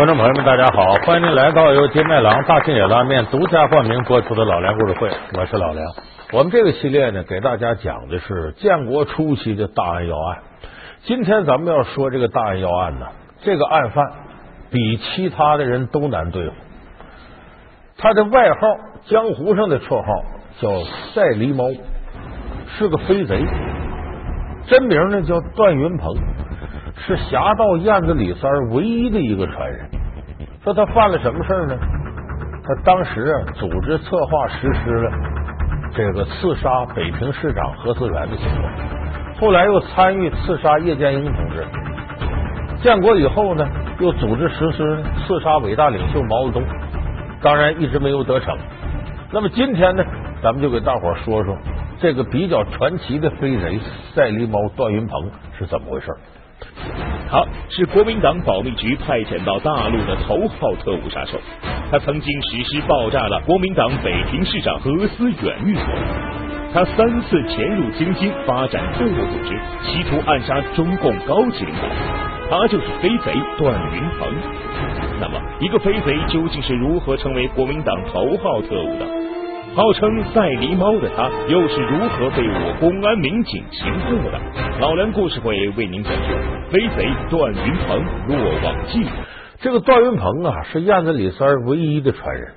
观众朋友们，大家好！欢迎您来到由金麦郎大庆野拉面独家冠名播出的老梁故事会，我是老梁。我们这个系列呢，给大家讲的是建国初期的大案要案。今天咱们要说这个大案要案呢，这个案犯比其他的人都难对付。他的外号，江湖上的绰号叫赛狸猫，是个飞贼。真名呢叫段云鹏。是侠盗燕子李三唯一的一个传人。说他犯了什么事呢？他当时啊，组织策划实施了这个刺杀北平市长何思源的行动，后来又参与刺杀叶剑英同志。建国以后呢，又组织实施刺杀伟大领袖毛泽东，当然一直没有得逞。那么今天呢，咱们就给大伙说说这个比较传奇的飞贼赛狸猫段云鹏是怎么回事。他是国民党保密局派遣到大陆的头号特务杀手，他曾经实施爆炸了国民党北平市长何思远寓所，他三次潜入京津发展特务组织，企图暗杀中共高级领导，他就是飞贼段云鹏。那么，一个飞贼究竟是如何成为国民党头号特务的？号称赛狸猫的他，又是如何被我公安民警擒获的？老梁故事会为您讲述飞贼段云鹏落网记。这个段云鹏啊，是燕子李三唯一的传人。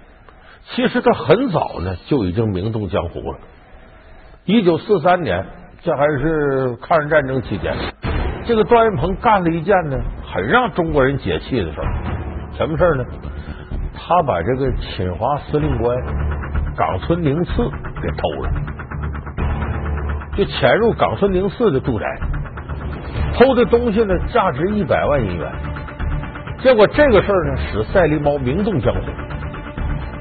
其实他很早呢就已经名动江湖了。一九四三年，这还是抗日战争期间，这个段云鹏干了一件呢很让中国人解气的事儿。什么事呢？他把这个侵华司令官。冈村宁次给偷了，就潜入冈村宁次的住宅，偷的东西呢价值一百万银元。结果这个事儿呢使赛利猫名动江湖，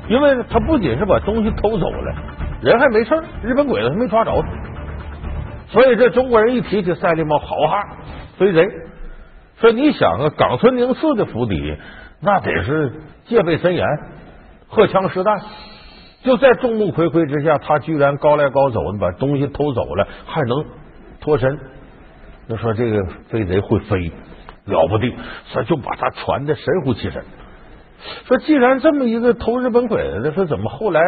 因为他不仅是把东西偷走了，人还没事日本鬼子还没抓着他。所以这中国人一提起赛利猫，好汉飞贼，说你想啊，冈村宁次的府邸那得是戒备森严，荷枪实弹。就在众目睽睽之下，他居然高来高走的把东西偷走了，还能脱身。就说这个飞贼会飞，了不地，所以就把他传的神乎其神。说既然这么一个偷日本鬼子的，说怎么后来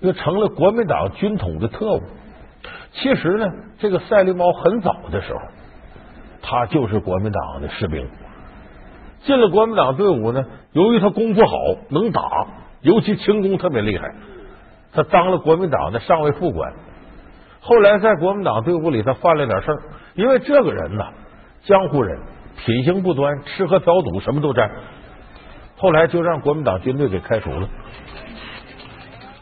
又成了国民党军统的特务？其实呢，这个赛利猫很早的时候，他就是国民党的士兵。进了国民党队伍呢，由于他功夫好，能打。尤其轻功特别厉害，他当了国民党的上尉副官。后来在国民党队伍里，他犯了点事儿，因为这个人呐，江湖人，品行不端，吃喝嫖赌什么都沾。后来就让国民党军队给开除了。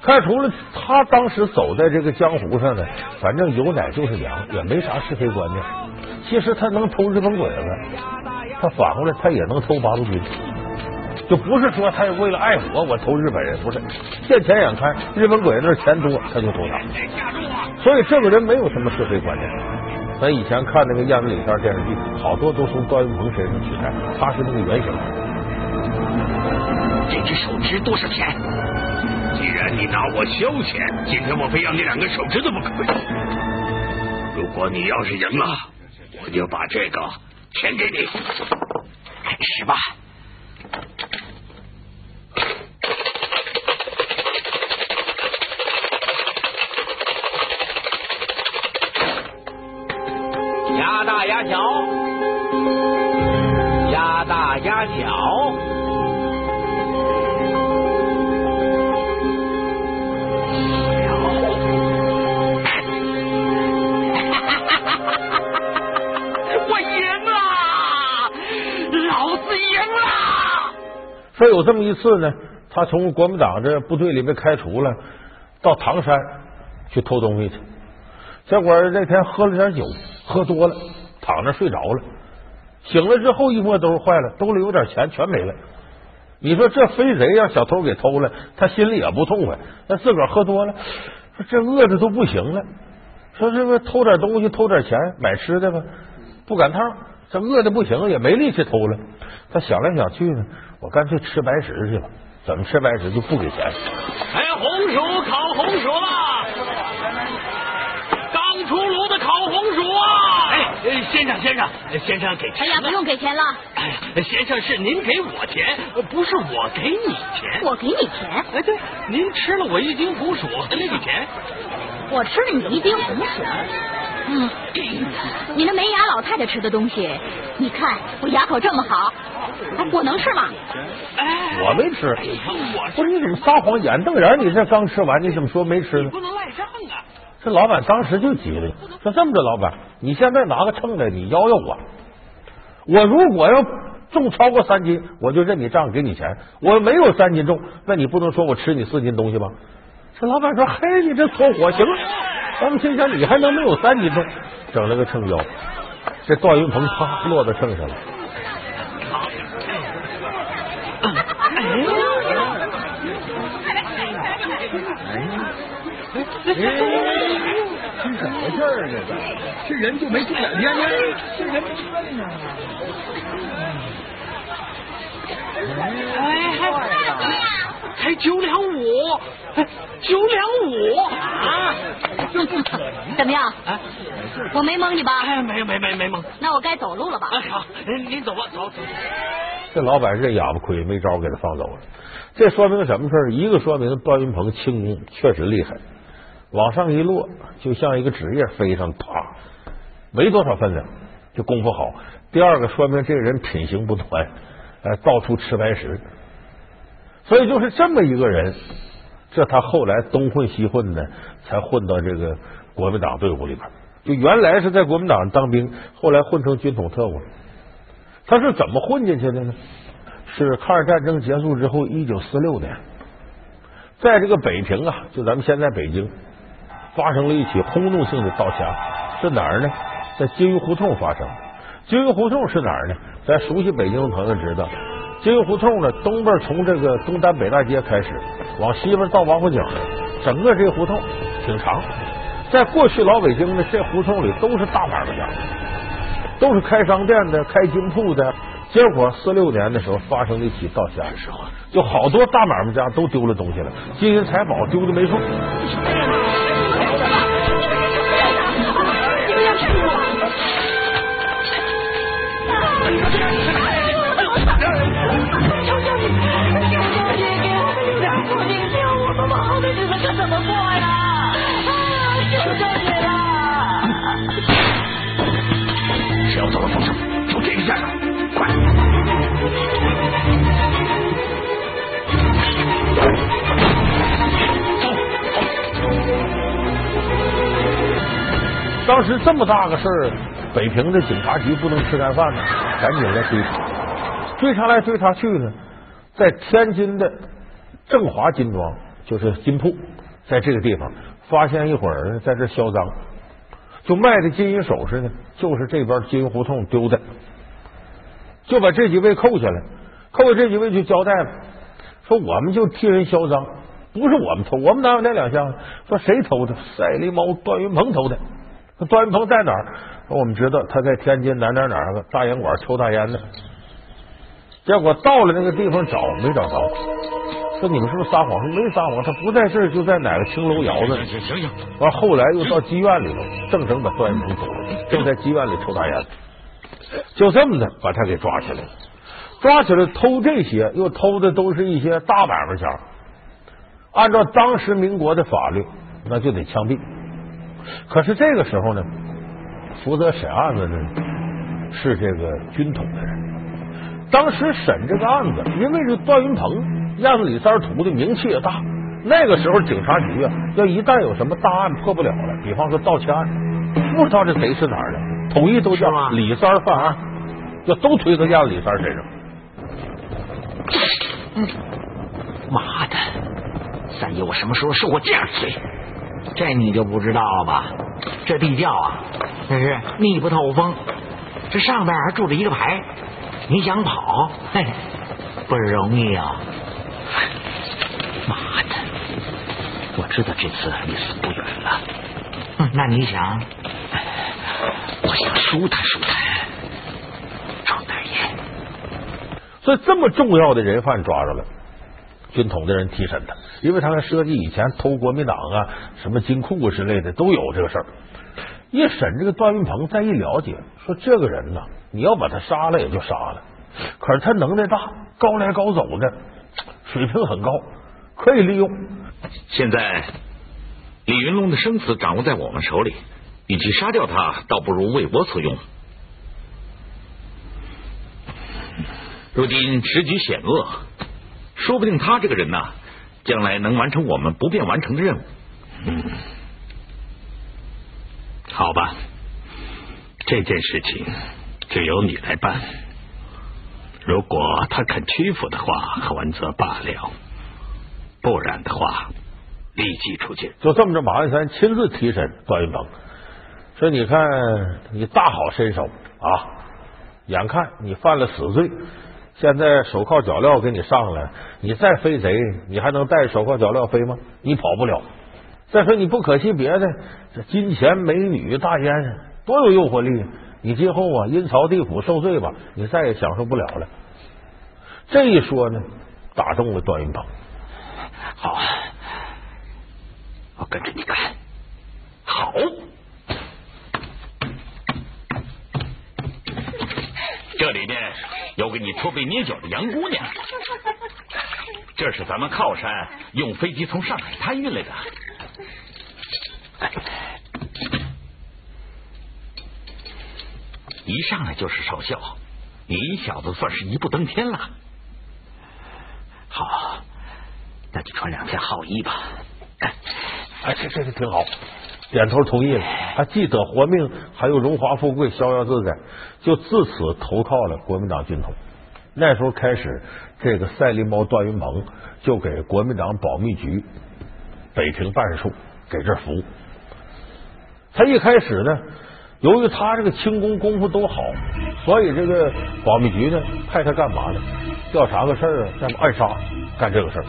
开除了，他当时走在这个江湖上呢，反正有奶就是娘，也没啥是非观念。其实他能偷日本鬼子，他反过来他也能偷八路军。就不是说他为了爱国，我投日本人不是，见钱眼开，日本鬼子那钱多，他就投他。所以这个人没有什么是非观念。咱以前看那个燕子李三电视剧，好多都从段云鹏身上取材，他是那个原型。这只手指多少钱？既然你拿我消遣，今天我非要你两根手指头不可。如果你要是赢了，我就把这个钱给你，开始吧。一次呢，他从国民党这部队里被开除了，到唐山去偷东西去，结果那天喝了点酒，喝多了。躺着睡着了，醒了之后一摸兜坏了，兜里有点钱全没了。你说这飞贼让小偷给偷了，他心里也不痛快。那自个儿喝多了，说这饿的都不行了，说这个偷点东西偷点钱买吃的吧，不赶趟，这饿的不行，也没力气偷了。他想来想去呢，我干脆吃白食去吧。怎么吃白食就不给钱？哎，红薯烤红薯了，刚出炉的烤红薯啊！哎先生，先生，先生给钱。哎呀，不用给钱了。哎呀，先生是您给我钱，不是我给你钱。我给你钱？哎，对，您吃了我一斤红薯的那个钱。我吃了你一斤红薯。嗯，你那没牙老太太吃的东西，你看我牙口这么好，我能吃吗？哎，我没吃。不是你怎么撒谎眼瞪眼？你这刚吃完，你怎么说没吃呢？不能赖账啊！这老板当时就急了，说这么着，老板，你现在拿个秤来，你摇摇我。我如果要重超过三斤，我就认你账，给你钱。我没有三斤重，那你不能说我吃你四斤东西吧？这老板说：“嘿，你这搓火行。”咱们心想，你还能没有三斤重？整了个秤腰，这段云鹏啪落到秤上了。是怎么回事儿？这个这人就没住两天呢？这人不笨呢？哎，才九两五，九两五啊！怎么样？啊，我没蒙你吧？哎，没没没没蒙。那我该走路了吧？哎，好，您走吧，走走。这老板认哑巴亏，没招给他放走了。这说明什么事儿？一个说明段云鹏轻功确实厉害，往上一落，就像一个纸叶飞上，啪，没多少分量，就功夫好。第二个说明这个人品行不端，呃，到处吃白食。所以就是这么一个人，这他后来东混西混的，才混到这个国民党队伍里边。就原来是在国民党当兵，后来混成军统特务了。他是怎么混进去的呢？是抗日战争结束之后，一九四六年，在这个北平啊，就咱们现在北京，发生了一起轰动性的盗窃，是哪儿呢？在金鱼胡同发生。金鱼胡同是哪儿呢？咱熟悉北京的朋友知道，金鱼胡同呢，东边从这个东单北大街开始，往西边到王府井，整个这胡同挺长。在过去老北京呢，这胡同里都是大买卖家，都是开商店的、开金铺的。结果四六年的时候发生了一起盗窃案时候，就好多大买卖家都丢了东西了，金银财宝丢的没数。要走了风声，就这个下场，快！当时这么大个事儿，北平的警察局不能吃干饭呢，赶紧来追查。追查来追查去呢，在天津的正华金庄，就是金铺，在这个地方发现一伙人在这销赃，就卖的金银首饰呢，就是这边金银胡同丢的，就把这几位扣下来，扣下这几位就交代了，说我们就替人销赃，不是我们偷，我们哪有那两箱？说谁偷的？赛狸猫段云鹏偷的。那段云鹏在哪儿？我们知道他在天津哪哪哪个大烟馆抽大烟呢。结果到了那个地方找没找着，说你们是不是撒谎？说没撒谎，他不在这儿，就在哪个青楼窑子。行行行，完后来又到妓院里头，郑成把段云鹏走了，正在妓院里抽大烟。就这么的把他给抓起来了。抓起来偷这些，又偷的都是一些大买卖家。按照当时民国的法律，那就得枪毙。可是这个时候呢，负责审案子的是这个军统的人。当时审这个案子，因为是段云鹏燕子李三徒弟名气也大，那个时候警察局啊，要一旦有什么大案破不了了，比方说盗窃案，不知道这贼是哪儿的，统一都叫李三犯案，就都推到燕子李三身上。妈的！三爷，我什么时候受过这样罪？这你就不知道了吧？这地窖啊，那是密不透风，这上边还住着一个牌，你想跑，嘿，不容易啊！妈的！我知道这次离死不远了。嗯，那你想？我想舒坦舒坦，庄大爷。所以这么重要的人犯抓着了，军统的人提审他，因为他们设计以前偷国民党啊、什么金库啊之类的都有这个事儿。一审这个段云鹏，再一了解，说这个人呢，你要把他杀了也就杀了，可是他能耐大，高来高走的，水平很高，可以利用。现在李云龙的生死掌握在我们手里，与其杀掉他，倒不如为我所用。如今时局险恶，说不定他这个人呐，将来能完成我们不便完成的任务。嗯好吧，这件事情就由你来办。如果他肯屈服的话，还则罢了；不然的话，立即出境。就这么着，马万三亲自提审段云鹏，说：“你看你大好身手啊，眼看你犯了死罪。”现在手铐脚镣给你上了，你再飞贼，你还能带着手铐脚镣飞吗？你跑不了。再说你不可惜别的，这金钱、美女、大烟，多有诱惑力。你今后啊，阴曹地府受罪吧，你再也享受不了了。这一说呢，打动了段云鹏。好，我跟着你干。好。这里面有个你搓背捏脚的杨姑娘，这是咱们靠山用飞机从上海滩运来的。一上来就是少校，你小子算是一步登天了。好，那就穿两件好衣吧。哎，这这这挺好。点头同意了，他既得活命，还有荣华富贵，逍遥自在，就自此投靠了国民党军统。那时候开始，这个赛狸猫段云鹏就给国民党保密局北平办事处给这儿服务。他一开始呢，由于他这个轻功功夫都好，所以这个保密局呢派他干嘛呢？调查个事儿啊，在暗杀，干这个事儿。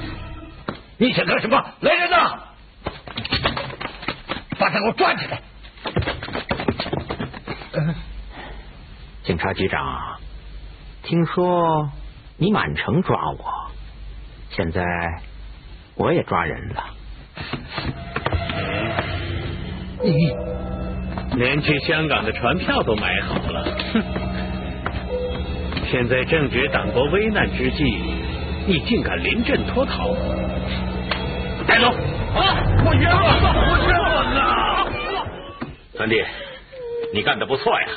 你想干什么？来人呐！把他给我抓起来！警察局长，听说你满城抓我，现在我也抓人了。你连去香港的船票都买好了，哼！现在正值党国危难之际，你竟敢临阵脱逃！带走！啊！我冤枉！我冤枉啊！三弟，你干的不错呀。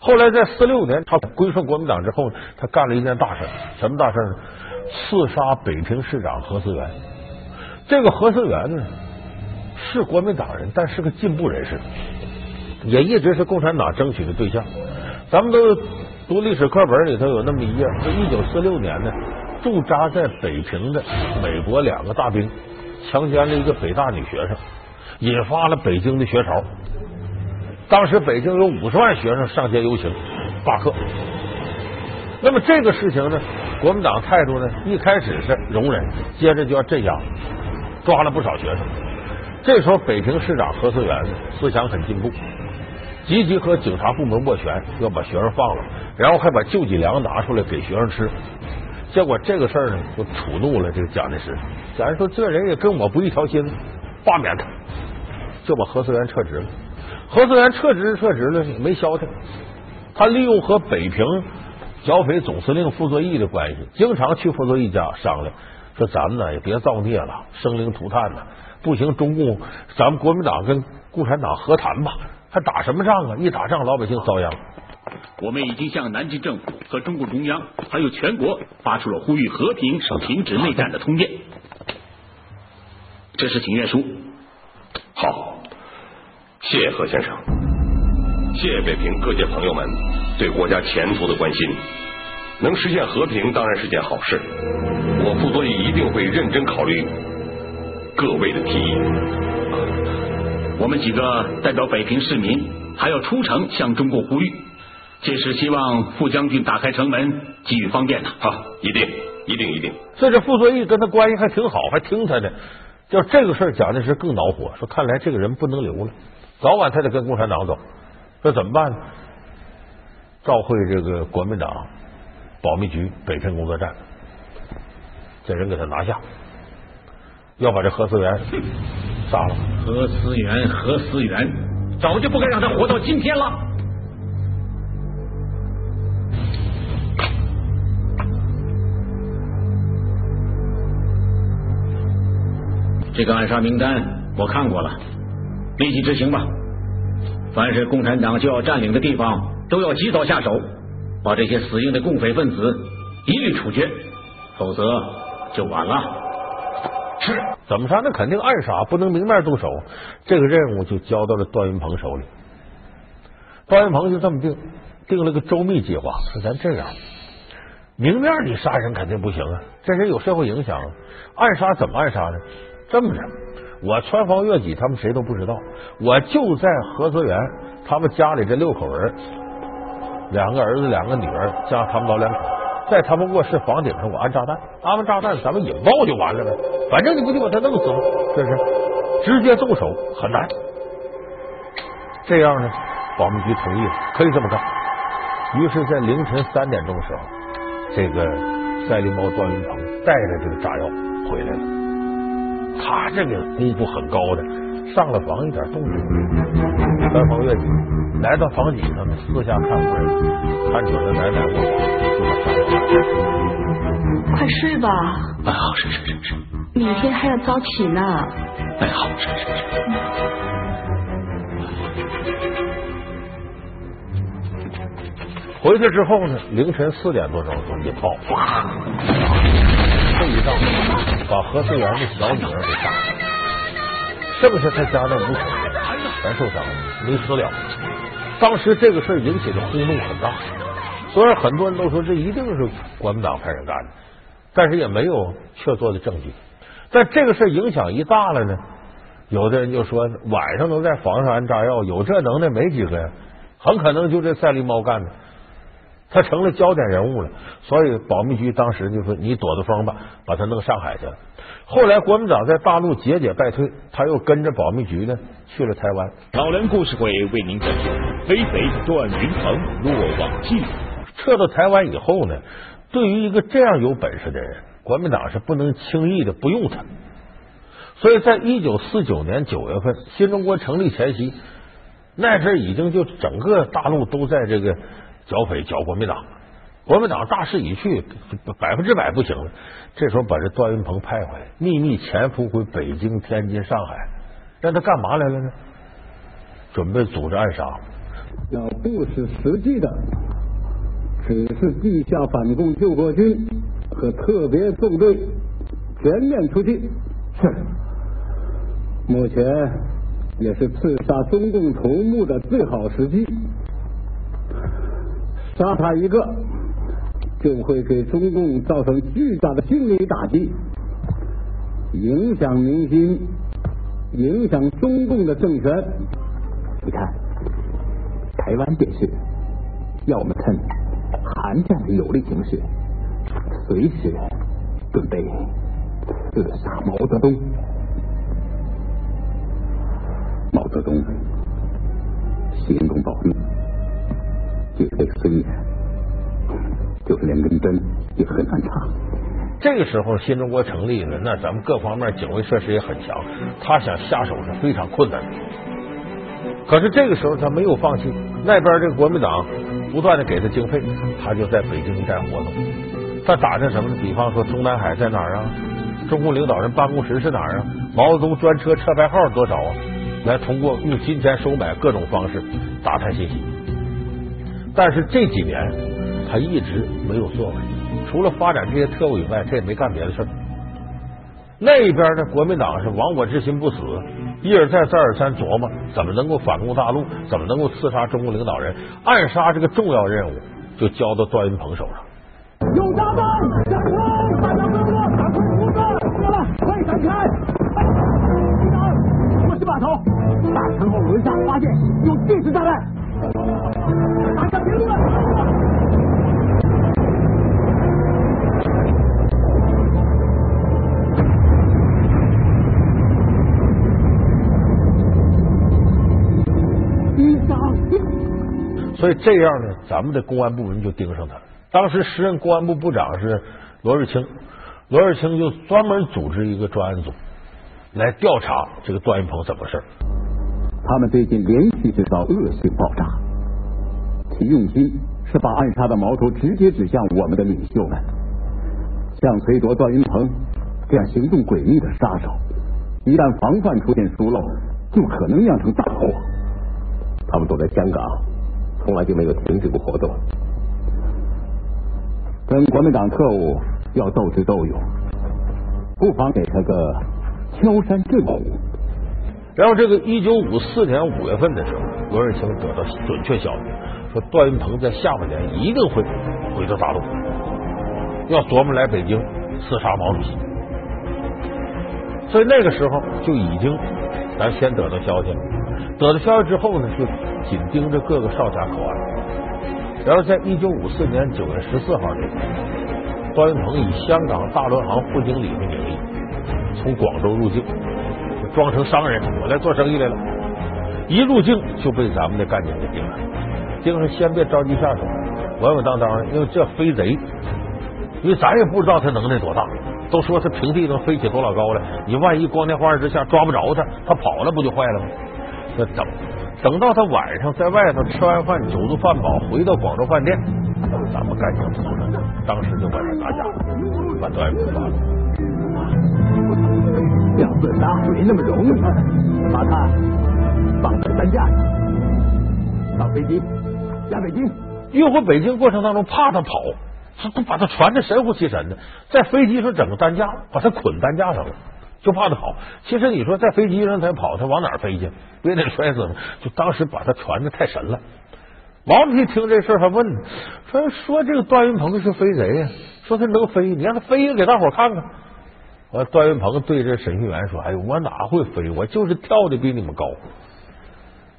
后来在四六年，他归顺国民党之后，他干了一件大事，什么大事呢？刺杀北平市长何思源。这个何思源呢，是国民党人，但是个进步人士，也一直是共产党争取的对象。咱们都读历史课本里头有那么一页，说一九四六年呢，驻扎在北平的美国两个大兵。强奸了一个北大女学生，引发了北京的学潮。当时北京有五十万学生上街游行罢课。那么这个事情呢，国民党态度呢，一开始是容忍，接着就要镇压，抓了不少学生。这时候北平市长何思源思想很进步，积极和警察部门斡旋，要把学生放了，然后还把救济粮拿出来给学生吃。结果这个事儿呢，就触怒了这个蒋介石。蒋介石说：“这人也跟我不一条心，罢免他，就把何思源撤职了。何思源撤职撤职了，没消停。他利用和北平剿匪总司令傅作义的关系，经常去傅作义家商量，说咱们呢也别造孽了，生灵涂炭呢。不行，中共咱们国民党跟共产党和谈吧，还打什么仗啊？一打仗，老百姓遭殃。”我们已经向南京政府和中共中央还有全国发出了呼吁和平、停止内战的通电。这是请愿书。好，谢谢何先生，谢谢北平各界朋友们对国家前途的关心。能实现和平当然是件好事，我傅作义一定会认真考虑各位的提议。我们几个代表北平市民还要出城向中共呼吁。届时希望傅将军打开城门，给予方便的。好，一定，一定，一定。所以这傅作义跟他关系还挺好，还听他的。就这个事儿，蒋介石更恼火，说看来这个人不能留了，早晚他得跟共产党走。说怎么办呢？召会这个国民党保密局北平工作站，这人给他拿下，要把这何思源杀了。何思源，何思源。早就不该让他活到今天了。这个暗杀名单我看过了，立即执行吧。凡是共产党就要占领的地方，都要及早下手，把这些死硬的共匪分子一律处决，否则就晚了。是，怎么杀？那肯定暗杀，不能明面动手。这个任务就交到了段云鹏手里。段云鹏就这么定，定了个周密计划，说咱这样，明面你杀人肯定不行啊，这人有社会影响。暗杀怎么暗杀呢？这么着，我穿房越脊，他们谁都不知道。我就在何泽元他们家里这六口人，两个儿子，两个女儿，加上他们老两口，在他们卧室房顶上，我安炸弹，安完炸弹，咱们引爆就完了呗。反正你不就把他弄死吗？这是直接动手很难。这样呢，保密局同意了，可以这么干。于是，在凌晨三点钟的时候，这个赛利猫段云鹏带着这个炸药回来了。他这个功夫很高的，上了房一点动静没有，三房越脊，来到房顶上，四下看无人，看准了奶奶卧房，就把炸药打快睡吧，哎，好，睡睡睡睡，明天还要早起呢。哎，好，睡睡睡。回去之后呢，凌晨四点多钟就引爆，哗！把何思源的小女儿给杀了，剩下他家那五口人全受伤了，没死了。当时这个事引起的轰动很大，虽然很多人都说这一定是国民党派人干的，但是也没有确凿的证据。但这个事影响一大了呢，有的人就说晚上能在房上安炸药，有这能耐没几个呀，很可能就这赛利猫干的。他成了焦点人物了，所以保密局当时就说：“你躲着风吧，把他弄上海去了。”后来国民党在大陆节节败退，他又跟着保密局呢去了台湾。老梁故事会为您讲述飞贼段云鹏落网记。撤到台湾以后呢，对于一个这样有本事的人，国民党是不能轻易的不用他。所以在一九四九年九月份，新中国成立前夕，那阵已经就整个大陆都在这个。剿匪剿国民党，国民党大势已去，百分之百不行了。这时候把这段云鹏派回来，秘密潜伏回北京、天津、上海，让他干嘛来了呢？准备组织暗杀。要不是实际的，只是地下反共救国军和特别纵队全面出击。是，目前也是刺杀中共头目的最好时机。杀他一个，就会给中共造成巨大的心理打击，影响民心，影响中共的政权。你看，台湾便是，要我们趁韩战的有利形势，随时准备刺杀毛泽东。毛泽东这个孙子，就是连根针也很难插。这个时候，新中国成立了，那咱们各方面警卫设施也很强，他想下手是非常困难的。可是这个时候他没有放弃，那边这个国民党不断的给他经费，他就在北京一带活动。他打听什么呢？比方说中南海在哪儿啊？中共领导人办公室是哪儿啊？毛泽东专车车牌号多少啊？来通过用金钱收买各种方式打探信息。但是这几年他一直没有作为，除了发展这些特务以外，他也没干别的事儿。那边呢，国民党是亡我之心不死，一而再再而三琢磨怎么能够反攻大陆，怎么能够刺杀中共领导人，暗杀这个重要任务就交到段云鹏手上。有炸弹！闪开！大家不要乱打开胡子！过来，快闪开！队长，我是把头，大城后轮下发现有定时炸弹。所以这样呢，咱们的公安部门就盯上他了。当时时任公安部部长是罗日清，罗日清就专门组织一个专案组来调查这个段云鹏怎么回事他们最近连续制造恶性爆炸，其用心是把暗杀的矛头直接指向我们的领袖们。像崔卓、段云鹏这样行动诡秘的杀手，一旦防范出现疏漏，就可能酿成大祸。他们躲在香港，从来就没有停止过活动。跟国民党特务要斗智斗勇，不妨给他个敲山震虎。然后，这个一九五四年五月份的时候，罗瑞卿得到准确消息，说段云鹏在下半年一定会回到大陆，要琢磨来北京刺杀毛主席。所以那个时候就已经，咱先得到消息了。得了消息之后呢，就紧盯着各个哨卡口岸。然后，在一九五四年九月十四号这天，段云鹏以香港大轮行副经理的名义从广州入境。装成商人，我来做生意来了。一入境就被咱们的干警给盯上，盯上先别着急下手，稳稳当当的，因为这飞贼，因为咱也不知道他能耐多大。都说他平地能飞起多老高来，你万一光天化日之下抓不着他，他跑了不就坏了吗？那等等到他晚上在外头吃完饭酒足饭饱，回到广州饭店，咱们干警不能当时就把他打假，把段云放了。要自杀没那么容易，把他绑在担架上，到飞机下北京。运回北京过程当中，怕他跑，他都把他传的神乎其神的，在飞机上整个担架，把他捆担架上了，就怕他跑。其实你说在飞机上他跑，他往哪飞去？不也得摔死吗？就当时把他传的太神了。王主席听这事还问说说这个段云鹏是飞贼呀，说他能飞，你让他飞一个给大伙看看。完，段云鹏对这审讯员说：“哎呦，我哪会飞？我就是跳的比你们高。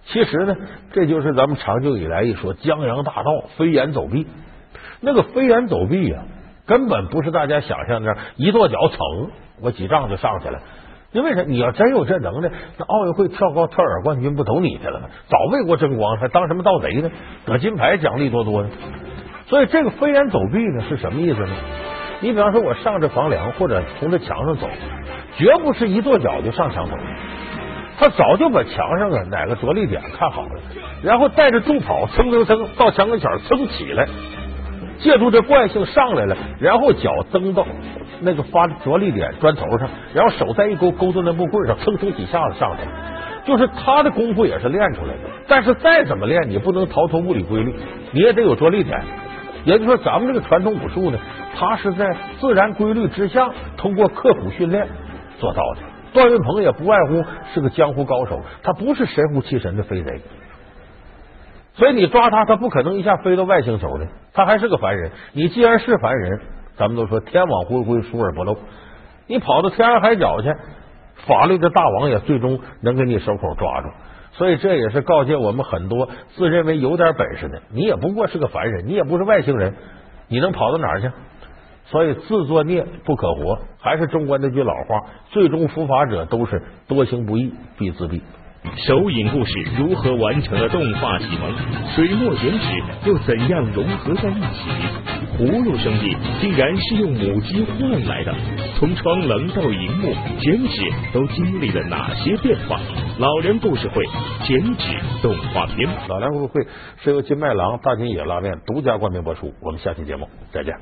其实呢，这就是咱们长久以来一说江洋大盗飞檐走壁。那个飞檐走壁呀，根本不是大家想象的一跺脚，噌，我几丈就上去了。因为啥？你要真有这能耐，那奥运会跳高跳远冠军不都你的了吗？早为国争光，还当什么盗贼呢？得金牌奖励多多呢。所以这个飞檐走壁呢，是什么意思呢？”你比方说，我上这房梁或者从这墙上走，绝不是一跺脚就上墙头。他早就把墙上啊哪个着力点看好了，然后带着助跑蹭蹭蹭到墙跟前蹭起来，借助这惯性上来了，然后脚蹬到那个发着力点砖头上，然后手再一勾勾到那木棍上，蹭蹭几下子上来了。就是他的功夫也是练出来的，但是再怎么练，你不能逃脱物理规律，你也得有着力点。也就是说，咱们这个传统武术呢，它是在自然规律之下，通过刻苦训练做到的。段云鹏也不外乎是个江湖高手，他不是神乎其神的飞贼，所以你抓他，他不可能一下飞到外星球的，他还是个凡人。你既然是凡人，咱们都说天网恢恢，疏而不漏，你跑到天涯海角去，法律的大王也最终能给你手口抓住。所以这也是告诫我们很多自认为有点本事的，你也不过是个凡人，你也不是外星人，你能跑到哪儿去？所以自作孽不可活，还是中国那句老话：最终伏法者都是多行不义必自毙。手影故事如何完成了动画启蒙？水墨剪纸又怎样融合在一起？葫芦生意竟然是用母鸡换来的。从窗棱到荧幕，剪纸都经历了哪些变化？老人故事会剪纸动画片。老梁故事会是由金麦郎大金野拉面独家冠名播出。我们下期节目再见。